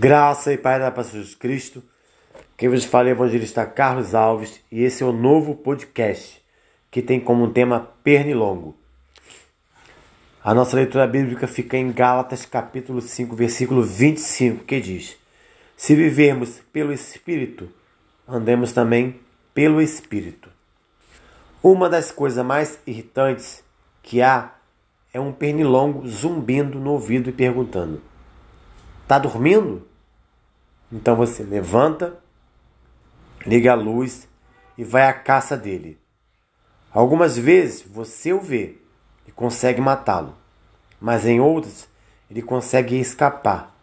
Graça e Pai da Paz de Jesus Cristo. Quem vos fala é o evangelista Carlos Alves e esse é o novo podcast que tem como tema Pernilongo. A nossa leitura bíblica fica em Gálatas capítulo 5, versículo 25, que diz: Se vivermos pelo Espírito, andemos também pelo Espírito. Uma das coisas mais irritantes que há é um pernilongo zumbindo no ouvido e perguntando: Tá dormindo? Então você levanta, liga a luz e vai à caça dele. Algumas vezes você o vê e consegue matá-lo, mas em outras ele consegue escapar.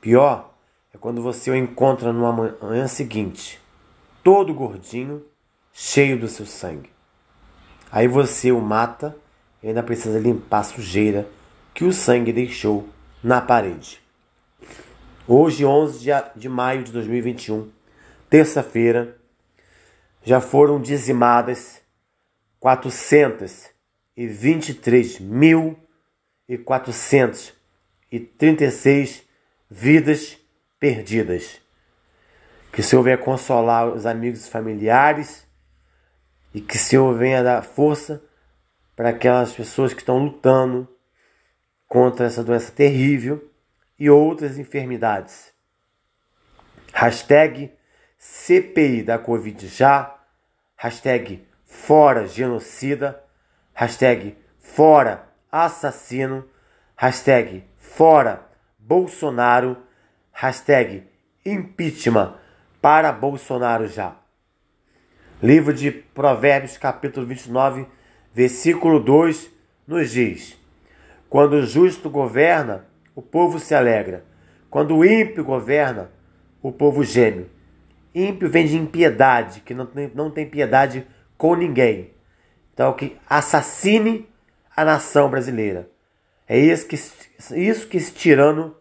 Pior é quando você o encontra no manhã seguinte, todo gordinho, cheio do seu sangue. Aí você o mata e ainda precisa limpar a sujeira que o sangue deixou na parede. Hoje, 11 de maio de 2021, terça-feira, já foram dizimadas 423.436 vidas perdidas. Que o Senhor venha consolar os amigos e familiares e que o Senhor venha dar força para aquelas pessoas que estão lutando contra essa doença terrível e outras enfermidades. Hashtag CPI da Covid já. Hashtag fora genocida. Hashtag fora assassino. Hashtag fora Bolsonaro. Hashtag impeachment para Bolsonaro já. Livro de Provérbios, capítulo 29, versículo 2, nos diz: Quando o justo governa, o povo se alegra. Quando o ímpio governa, o povo geme. Ímpio vem de impiedade, que não tem, não tem piedade com ninguém. Então, que assassine a nação brasileira. É isso que, isso que esse tirano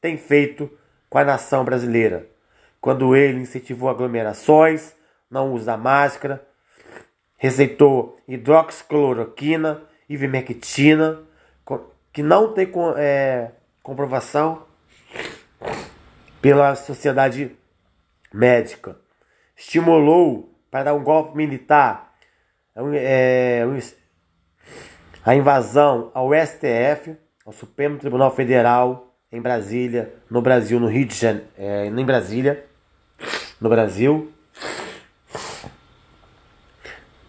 tem feito com a nação brasileira. Quando ele incentivou aglomerações, não usa máscara, receitou hidroxicloroquina, ivermectina, que não tem é, comprovação pela sociedade médica. Estimulou para dar um golpe militar é, a invasão ao STF, ao Supremo Tribunal Federal, em Brasília, no Brasil, no Rio de Janeiro, é, em Brasília, no Brasil.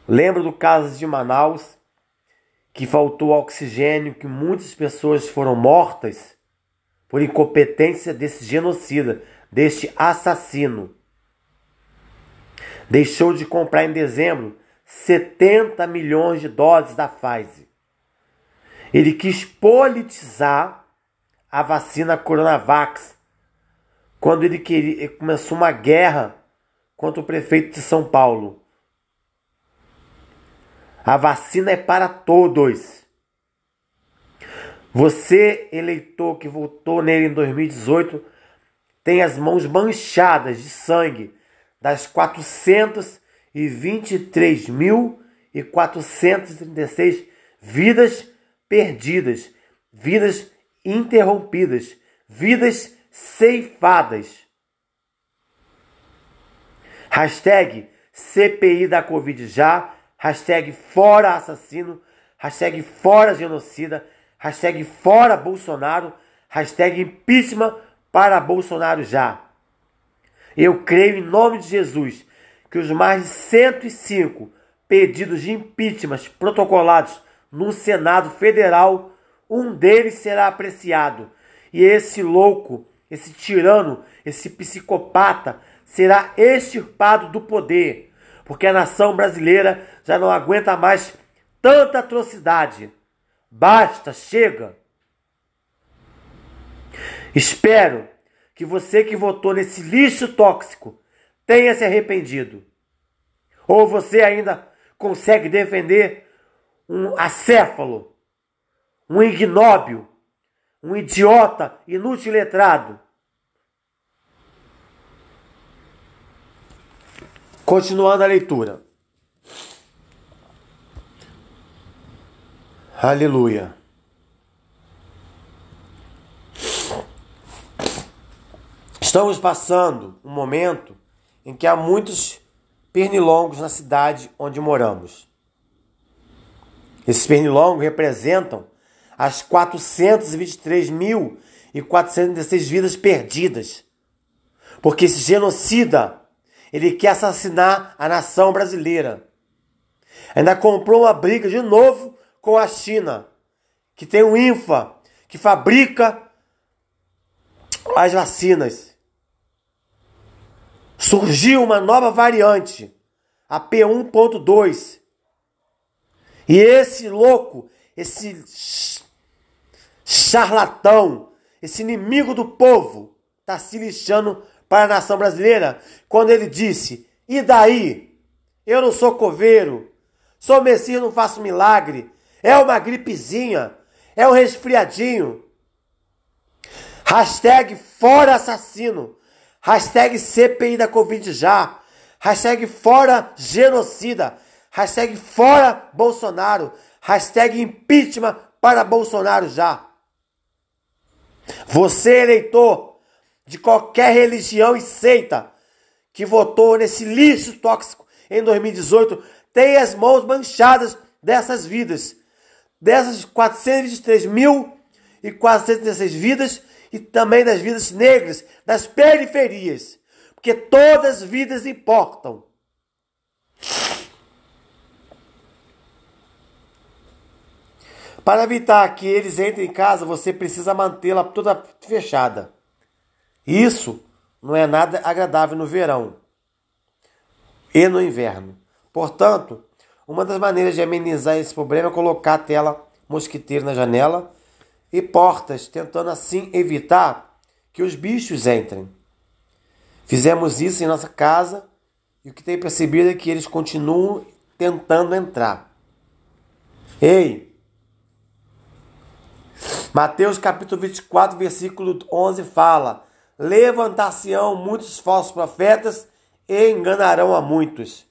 Lembro do caso de Manaus, que faltou oxigênio, que muitas pessoas foram mortas por incompetência desse genocida, deste assassino. Deixou de comprar em dezembro 70 milhões de doses da Pfizer. Ele quis politizar a vacina Coronavax quando ele queria, começou uma guerra contra o prefeito de São Paulo. A vacina é para todos. Você, eleitor que votou nele em 2018, tem as mãos manchadas de sangue das 423.436 vidas perdidas, vidas interrompidas, vidas ceifadas. Hashtag CPI da Covid já, hashtag fora assassino, hashtag fora genocida, hashtag fora Bolsonaro, hashtag impeachment para Bolsonaro já. Eu creio em nome de Jesus que os mais de 105 pedidos de impeachment protocolados no Senado Federal, um deles será apreciado. E esse louco, esse tirano, esse psicopata será extirpado do poder, porque a nação brasileira já não aguenta mais tanta atrocidade. Basta, chega. Espero que você que votou nesse lixo tóxico tenha se arrependido. Ou você ainda consegue defender um acéfalo, um ignóbil, um idiota inútil letrado. Continuando a leitura. Aleluia. Estamos passando um momento em que há muitos pernilongos na cidade onde moramos. Esses pernilongos representam as 423.416 vidas perdidas. Porque esse genocida, ele quer assassinar a nação brasileira. Ainda comprou uma briga de novo com a China, que tem o INFA, que fabrica as vacinas surgiu uma nova variante, a P1.2. E esse louco, esse charlatão, esse inimigo do povo, está se lixando para a nação brasileira quando ele disse: E daí? Eu não sou coveiro, sou Messias, não faço milagre, é uma gripezinha, é um resfriadinho. Hashtag fora assassino. Hashtag CPI da Covid já. Hashtag fora genocida. Hashtag fora Bolsonaro. Hashtag impeachment para Bolsonaro já. Você, eleitor de qualquer religião e seita que votou nesse lixo tóxico em 2018, tem as mãos manchadas dessas vidas. Dessas 423.416 vidas e também das vidas negras, das periferias, porque todas as vidas importam. Para evitar que eles entrem em casa, você precisa mantê-la toda fechada. Isso não é nada agradável no verão e no inverno. Portanto, uma das maneiras de amenizar esse problema é colocar a tela mosquiteira na janela e portas, tentando assim evitar que os bichos entrem. Fizemos isso em nossa casa e o que tem percebido é que eles continuam tentando entrar. Ei! Mateus capítulo 24, versículo 11 fala: Levantar-se-ão muitos falsos profetas e enganarão a muitos.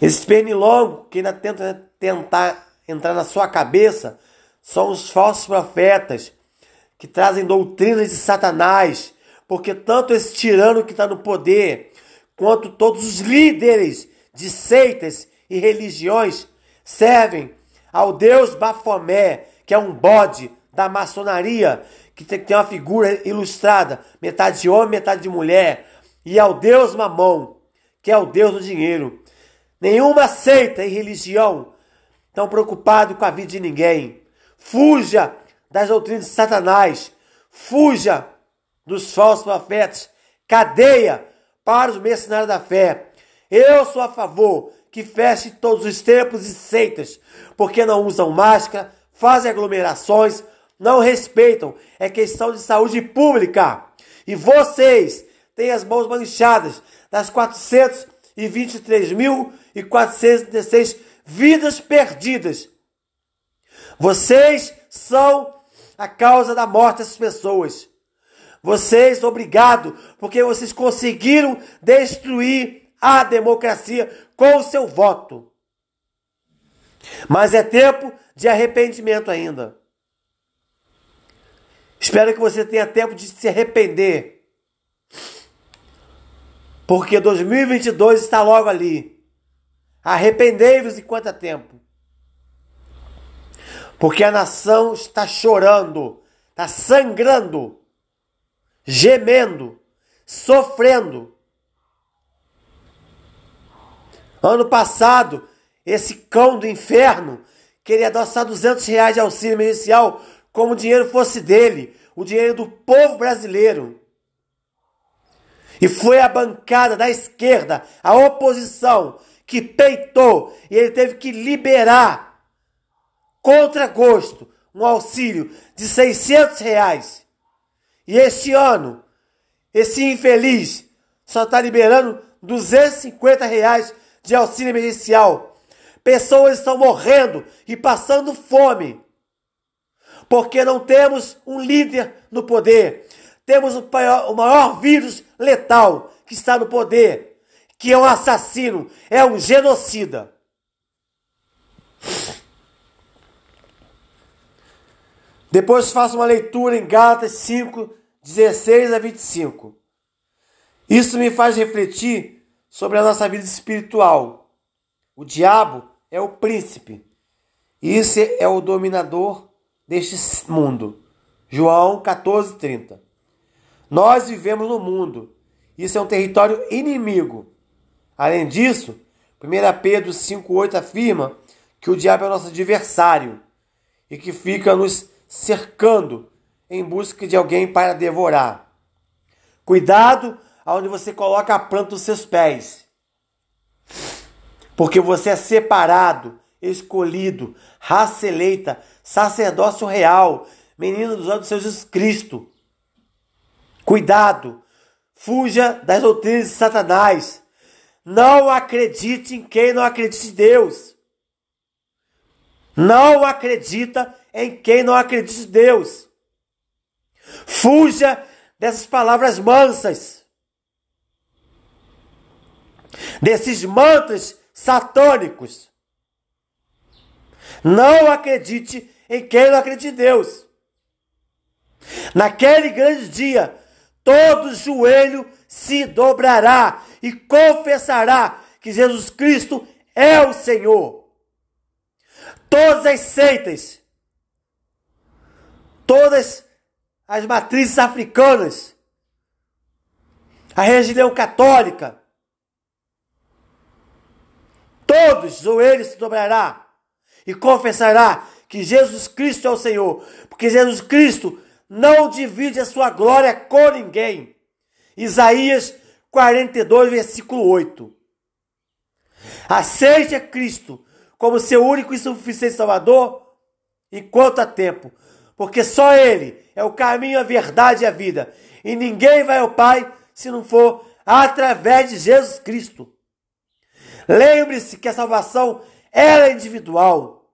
Esse pernilongo que ainda tenta tentar entrar na sua cabeça são os falsos profetas que trazem doutrinas de Satanás, porque tanto esse tirano que está no poder, quanto todos os líderes de seitas e religiões servem ao Deus Bafomé, que é um bode da maçonaria, que tem uma figura ilustrada, metade de homem, metade de mulher, e ao Deus Mamon, que é o Deus do dinheiro. Nenhuma seita e religião estão preocupado com a vida de ninguém. Fuja das doutrinas de Satanás. Fuja dos falsos profetas. Cadeia para os mercenários da fé. Eu sou a favor que feche todos os templos e seitas, porque não usam máscara, fazem aglomerações, não respeitam. É questão de saúde pública. E vocês têm as mãos manchadas das 423.416 vidas perdidas vocês são a causa da morte dessas pessoas. Vocês, obrigado, porque vocês conseguiram destruir a democracia com o seu voto. Mas é tempo de arrependimento ainda. Espero que você tenha tempo de se arrepender. Porque 2022 está logo ali. Arrependei-vos enquanto há tempo. Porque a nação está chorando, está sangrando, gemendo, sofrendo. Ano passado, esse cão do inferno queria só 200 reais de auxílio emergencial como o dinheiro fosse dele, o dinheiro do povo brasileiro. E foi a bancada da esquerda, a oposição, que peitou e ele teve que liberar contra gosto, um auxílio de 600 reais. E este ano, esse infeliz só está liberando 250 reais de auxílio emergencial. Pessoas estão morrendo e passando fome. Porque não temos um líder no poder. Temos o maior, o maior vírus letal que está no poder, que é um assassino, é um genocida. Depois faça uma leitura em Gálatas 5, 16 a 25. Isso me faz refletir sobre a nossa vida espiritual. O diabo é o príncipe. Isso é o dominador deste mundo. João 14:30. Nós vivemos no mundo. Isso é um território inimigo. Além disso, 1 Pedro 5,8 afirma que o diabo é nosso adversário e que fica nos cercando em busca de alguém para devorar. Cuidado aonde você coloca a planta dos seus pés. Porque você é separado, escolhido, raça eleita, sacerdócio real, menino dos olhos de Jesus Cristo. Cuidado, fuja das doutrinas de Satanás. Não acredite em quem não acredita em Deus. Não acredita em quem não acredita em Deus. Fuja dessas palavras mansas, desses mantras satânicos. Não acredite em quem não acredita em Deus. Naquele grande dia, todo joelho se dobrará e confessará que Jesus Cristo é o Senhor. Todas as seitas, todas as matrizes africanas, a religião católica, todos os joelhos se dobrará e confessará que Jesus Cristo é o Senhor, porque Jesus Cristo não divide a sua glória com ninguém. Isaías 42, versículo 8. Aceite a Cristo como seu único e suficiente Salvador enquanto há tempo, porque só Ele é o caminho, a verdade e a vida, e ninguém vai ao Pai se não for através de Jesus Cristo. Lembre-se que a salvação é individual.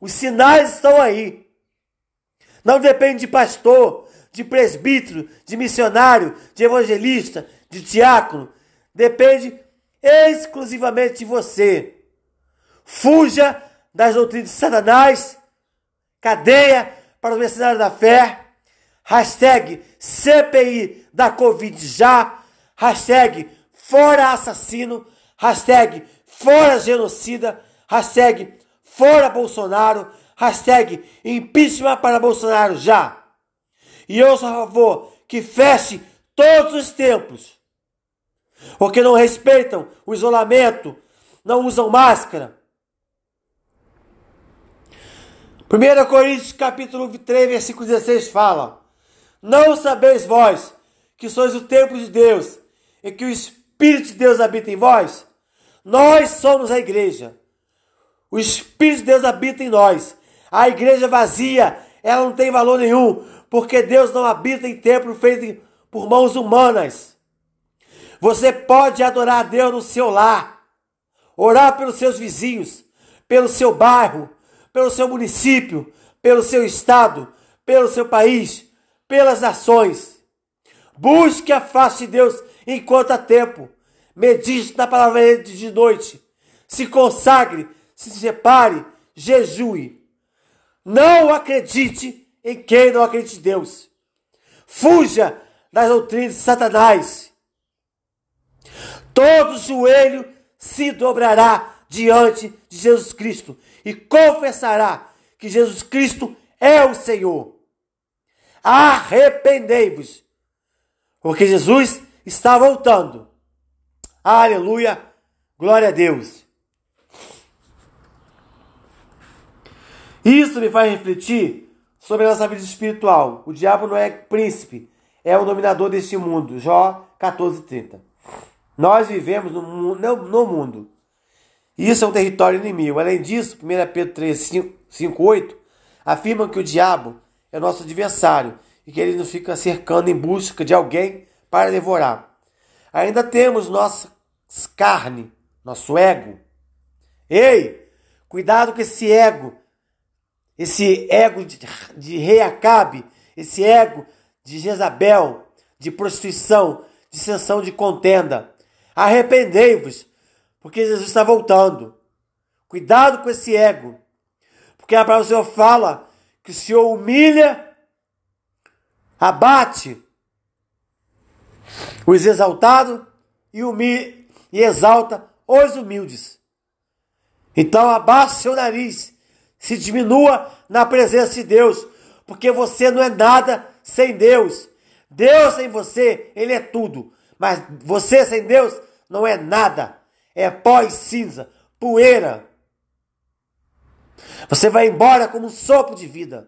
Os sinais estão aí. Não depende de pastor, de presbítero, de missionário, de evangelista, de diácono. Depende exclusivamente de você. Fuja das doutrinas de Satanás. Cadeia para o mercenário da fé. Hashtag CPI da Covid já. Hashtag fora assassino. Hashtag fora genocida. Hashtag fora Bolsonaro Hashtag impeachment para Bolsonaro já. E eu sou a favor que feche todos os templos. Porque não respeitam o isolamento, não usam máscara. 1 Coríntios capítulo 3, versículo 16 fala: Não sabeis vós que sois o templo de Deus e que o Espírito de Deus habita em vós? Nós somos a igreja. O Espírito de Deus habita em nós. A igreja vazia, ela não tem valor nenhum, porque Deus não habita em templo feito por mãos humanas. Você pode adorar a Deus no seu lar, orar pelos seus vizinhos, pelo seu bairro, pelo seu município, pelo seu estado, pelo seu país, pelas nações. Busque a face de Deus enquanto há tempo. Medite na palavra de noite. Se consagre, se separe, jejue. Não acredite em quem não acredita em Deus. Fuja das doutrinas de Satanás. Todo joelho se dobrará diante de Jesus Cristo e confessará que Jesus Cristo é o Senhor. Arrependei-vos, porque Jesus está voltando. Aleluia, glória a Deus. Isso me faz refletir sobre a nossa vida espiritual. O diabo não é príncipe, é o dominador deste mundo. Jó 14:30. Nós vivemos no, no mundo. Isso é um território inimigo. Além disso, 1 Pedro 3, 5, 5, 8 afirma que o diabo é nosso adversário e que ele nos fica cercando em busca de alguém para devorar. Ainda temos nossa carne, nosso ego. Ei, cuidado com esse ego esse ego de, de rei Acabe, esse ego de Jezabel, de prostituição, de sessão de contenda. Arrependei-vos, porque Jesus está voltando. Cuidado com esse ego, porque a palavra do Senhor fala que o Senhor humilha, abate, os exaltados e, humi e exalta os humildes. Então abaixe seu nariz, se diminua na presença de Deus, porque você não é nada sem Deus. Deus sem você, Ele é tudo. Mas você sem Deus não é nada. É pó e cinza, poeira. Você vai embora como um sopro de vida.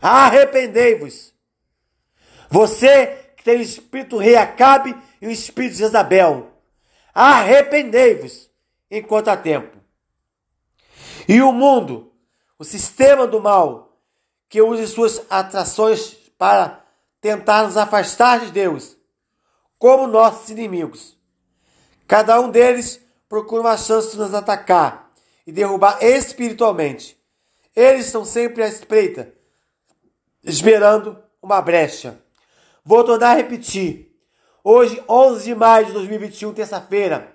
Arrependei-vos. Você que tem o espírito rei Acabe e o espírito de Jezabel. Arrependei-vos enquanto há tempo. E o mundo, o sistema do mal, que use suas atrações para tentar nos afastar de Deus, como nossos inimigos. Cada um deles procura uma chance de nos atacar e derrubar espiritualmente. Eles estão sempre à espreita, esperando uma brecha. Vou tornar a repetir. Hoje, 11 de maio de 2021, terça-feira,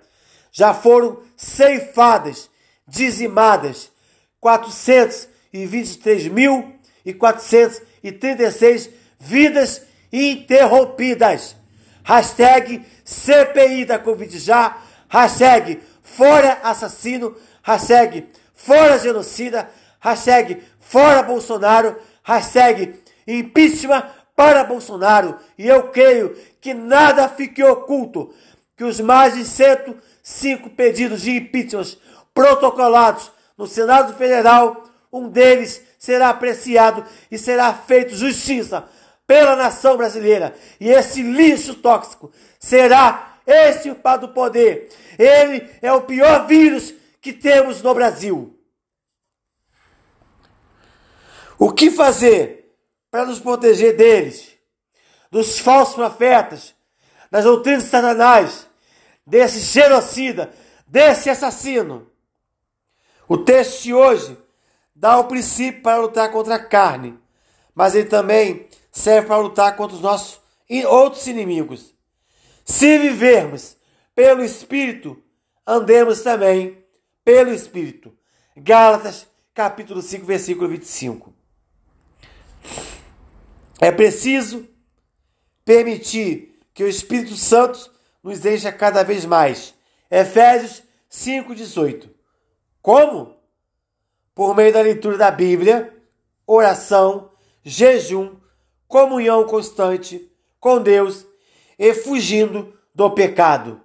já foram ceifadas, dizimadas, 423.436 vidas interrompidas. Hashtag CPI da Covid já, hashtag fora assassino, hashtag fora genocida, hashtag fora Bolsonaro, hashtag impeachment para Bolsonaro. E eu creio que nada fique oculto, que os mais de 105 pedidos de impeachment protocolados no Senado Federal, um deles será apreciado e será feito justiça pela nação brasileira. E esse lixo tóxico será extirpado do poder. Ele é o pior vírus que temos no Brasil. O que fazer para nos proteger deles, dos falsos profetas, das doutrinas Satanás, desse genocida, desse assassino? O texto de hoje dá o princípio para lutar contra a carne, mas ele também serve para lutar contra os nossos outros inimigos. Se vivermos pelo Espírito, andemos também pelo Espírito. Gálatas, capítulo 5, versículo 25. É preciso permitir que o Espírito Santo nos encha cada vez mais. Efésios 5,18. Como? Por meio da leitura da Bíblia, oração, jejum, comunhão constante com Deus e fugindo do pecado.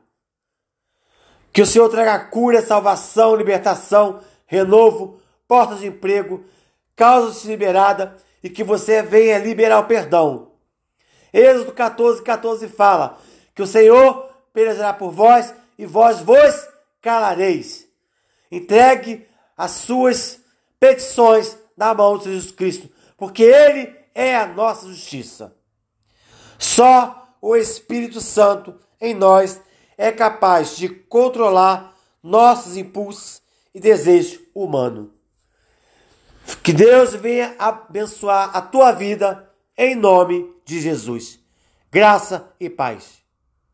Que o Senhor traga cura, salvação, libertação, renovo, portas de emprego, causas liberada e que você venha liberar o perdão. Êxodo 14, 14 fala que o Senhor pelejará por vós e vós vos calareis. Entregue as suas petições na mão de Jesus Cristo, porque Ele é a nossa justiça. Só o Espírito Santo em nós é capaz de controlar nossos impulsos e desejos humanos. Que Deus venha abençoar a tua vida em nome de Jesus. Graça e paz.